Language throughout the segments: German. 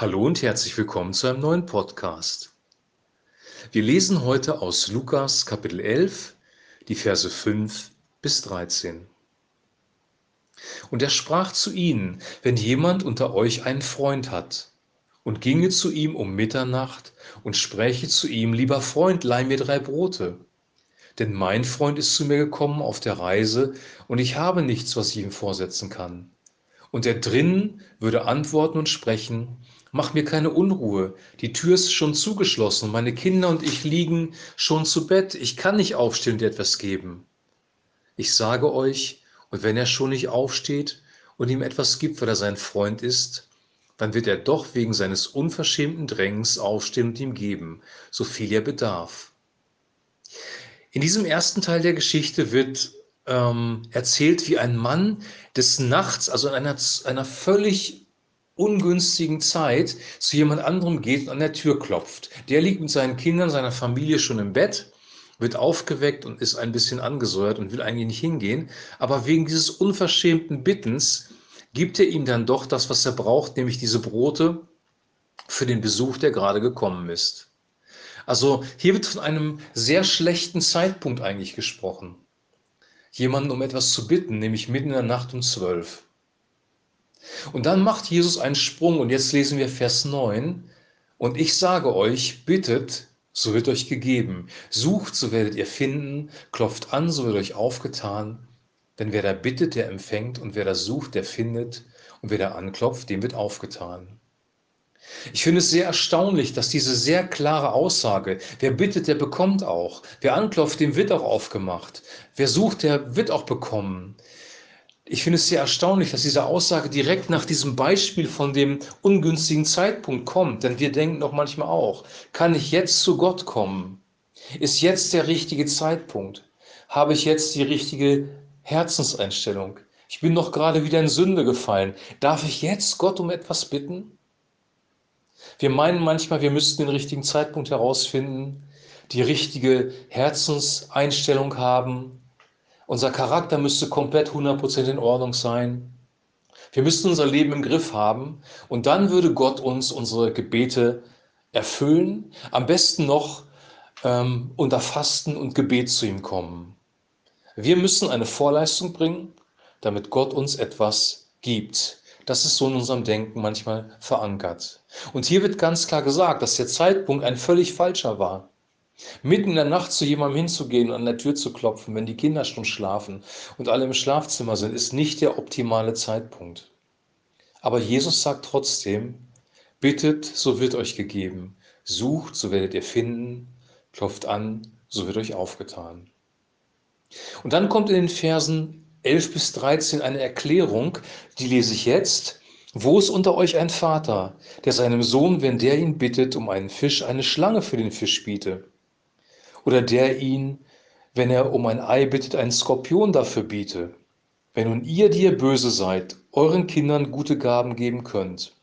Hallo und herzlich willkommen zu einem neuen Podcast. Wir lesen heute aus Lukas Kapitel 11, die Verse 5 bis 13. Und er sprach zu ihnen, wenn jemand unter euch einen Freund hat und ginge zu ihm um Mitternacht und spräche zu ihm, lieber Freund, leih mir drei Brote. Denn mein Freund ist zu mir gekommen auf der Reise und ich habe nichts, was ich ihm vorsetzen kann. Und er drinnen würde antworten und sprechen, Mach mir keine Unruhe. Die Tür ist schon zugeschlossen. Meine Kinder und ich liegen schon zu Bett. Ich kann nicht aufstehen und dir etwas geben. Ich sage euch, und wenn er schon nicht aufsteht und ihm etwas gibt, weil er sein Freund ist, dann wird er doch wegen seines unverschämten Drängens aufstehen und ihm geben, so viel er bedarf. In diesem ersten Teil der Geschichte wird ähm, erzählt, wie ein Mann des Nachts, also in einer, einer völlig ungünstigen Zeit zu jemand anderem geht und an der Tür klopft. Der liegt mit seinen Kindern, seiner Familie schon im Bett, wird aufgeweckt und ist ein bisschen angesäuert und will eigentlich nicht hingehen. Aber wegen dieses unverschämten Bittens gibt er ihm dann doch das, was er braucht, nämlich diese Brote für den Besuch, der gerade gekommen ist. Also hier wird von einem sehr schlechten Zeitpunkt eigentlich gesprochen. Jemanden um etwas zu bitten, nämlich mitten in der Nacht um zwölf. Und dann macht Jesus einen Sprung und jetzt lesen wir Vers 9. Und ich sage euch, bittet, so wird euch gegeben. Sucht, so werdet ihr finden. Klopft an, so wird euch aufgetan. Denn wer da bittet, der empfängt. Und wer da sucht, der findet. Und wer da anklopft, dem wird aufgetan. Ich finde es sehr erstaunlich, dass diese sehr klare Aussage, wer bittet, der bekommt auch. Wer anklopft, dem wird auch aufgemacht. Wer sucht, der wird auch bekommen ich finde es sehr erstaunlich, dass diese Aussage direkt nach diesem Beispiel von dem ungünstigen Zeitpunkt kommt. Denn wir denken doch manchmal auch, kann ich jetzt zu Gott kommen? Ist jetzt der richtige Zeitpunkt? Habe ich jetzt die richtige Herzenseinstellung? Ich bin doch gerade wieder in Sünde gefallen. Darf ich jetzt Gott um etwas bitten? Wir meinen manchmal, wir müssten den richtigen Zeitpunkt herausfinden, die richtige Herzenseinstellung haben, unser Charakter müsste komplett 100% in Ordnung sein. Wir müssten unser Leben im Griff haben und dann würde Gott uns unsere Gebete erfüllen. Am besten noch ähm, unter Fasten und Gebet zu ihm kommen. Wir müssen eine Vorleistung bringen, damit Gott uns etwas gibt. Das ist so in unserem Denken manchmal verankert. Und hier wird ganz klar gesagt, dass der Zeitpunkt ein völlig falscher war. Mitten in der Nacht zu jemandem hinzugehen und an der Tür zu klopfen, wenn die Kinder schon schlafen und alle im Schlafzimmer sind, ist nicht der optimale Zeitpunkt. Aber Jesus sagt trotzdem, bittet, so wird euch gegeben, sucht, so werdet ihr finden, klopft an, so wird euch aufgetan. Und dann kommt in den Versen 11 bis 13 eine Erklärung, die lese ich jetzt. Wo ist unter euch ein Vater, der seinem Sohn, wenn der ihn bittet, um einen Fisch, eine Schlange für den Fisch biete? oder der ihn, wenn er um ein Ei bittet, einen Skorpion dafür biete. Wenn nun ihr, die ihr böse seid, euren Kindern gute Gaben geben könnt,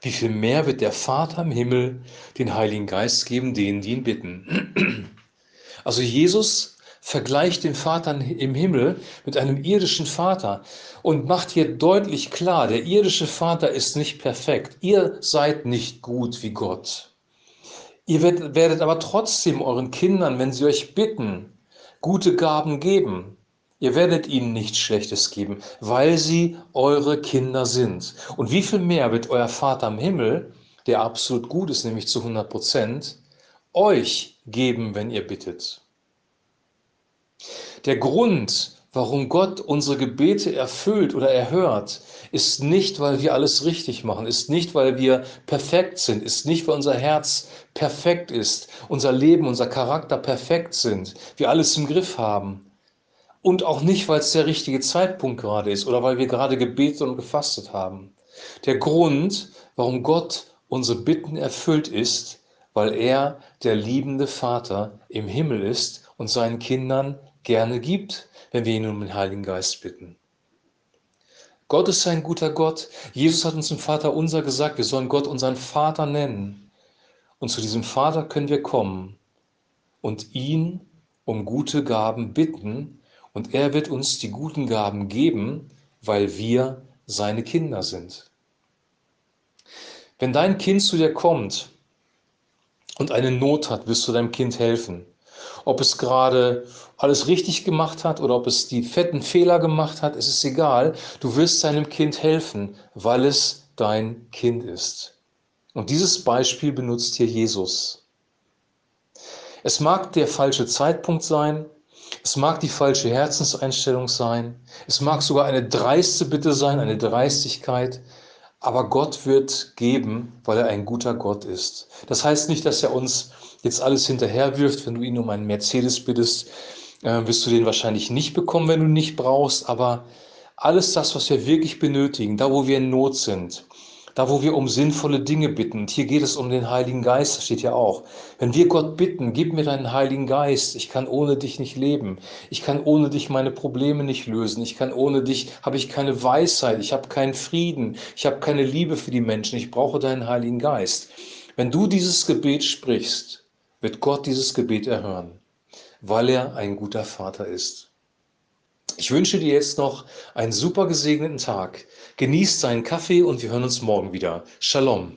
wie viel mehr wird der Vater im Himmel den Heiligen Geist geben, denen, die ihn bitten. Also Jesus vergleicht den Vater im Himmel mit einem irdischen Vater und macht hier deutlich klar, der irdische Vater ist nicht perfekt. Ihr seid nicht gut wie Gott. Ihr werdet aber trotzdem euren Kindern, wenn sie euch bitten, gute Gaben geben. Ihr werdet ihnen nichts Schlechtes geben, weil sie eure Kinder sind. Und wie viel mehr wird euer Vater im Himmel, der absolut gut ist, nämlich zu 100 Prozent, euch geben, wenn ihr bittet? Der Grund, warum Gott unsere Gebete erfüllt oder erhört, ist nicht, weil wir alles richtig machen, ist nicht, weil wir perfekt sind, ist nicht, weil unser Herz perfekt ist, unser Leben, unser Charakter perfekt sind, wir alles im Griff haben. Und auch nicht, weil es der richtige Zeitpunkt gerade ist oder weil wir gerade gebetet und gefastet haben. Der Grund, warum Gott unsere Bitten erfüllt ist, weil er der liebende Vater im Himmel ist und seinen Kindern gerne gibt, wenn wir ihn um den Heiligen Geist bitten. Gott ist ein guter Gott. Jesus hat uns im Vater unser gesagt, wir sollen Gott unseren Vater nennen. Und zu diesem Vater können wir kommen und ihn um gute Gaben bitten. Und er wird uns die guten Gaben geben, weil wir seine Kinder sind. Wenn dein Kind zu dir kommt und eine Not hat, wirst du deinem Kind helfen. Ob es gerade alles richtig gemacht hat oder ob es die fetten Fehler gemacht hat, es ist egal. Du wirst deinem Kind helfen, weil es dein Kind ist. Und dieses Beispiel benutzt hier Jesus. Es mag der falsche Zeitpunkt sein, es mag die falsche Herzenseinstellung sein, es mag sogar eine dreiste Bitte sein, eine Dreistigkeit, aber Gott wird geben, weil er ein guter Gott ist. Das heißt nicht, dass er uns jetzt alles hinterherwirft. Wenn du ihn um einen Mercedes bittest, äh, wirst du den wahrscheinlich nicht bekommen, wenn du ihn nicht brauchst. Aber alles das, was wir wirklich benötigen, da wo wir in Not sind, da wo wir um sinnvolle Dinge bitten. Und hier geht es um den Heiligen Geist, steht ja auch. Wenn wir Gott bitten, gib mir deinen Heiligen Geist, ich kann ohne dich nicht leben, ich kann ohne dich meine Probleme nicht lösen, ich kann ohne dich, habe ich keine Weisheit, ich habe keinen Frieden, ich habe keine Liebe für die Menschen, ich brauche deinen Heiligen Geist. Wenn du dieses Gebet sprichst, wird Gott dieses Gebet erhören, weil er ein guter Vater ist. Ich wünsche dir jetzt noch einen super gesegneten Tag. Genießt seinen Kaffee und wir hören uns morgen wieder. Shalom.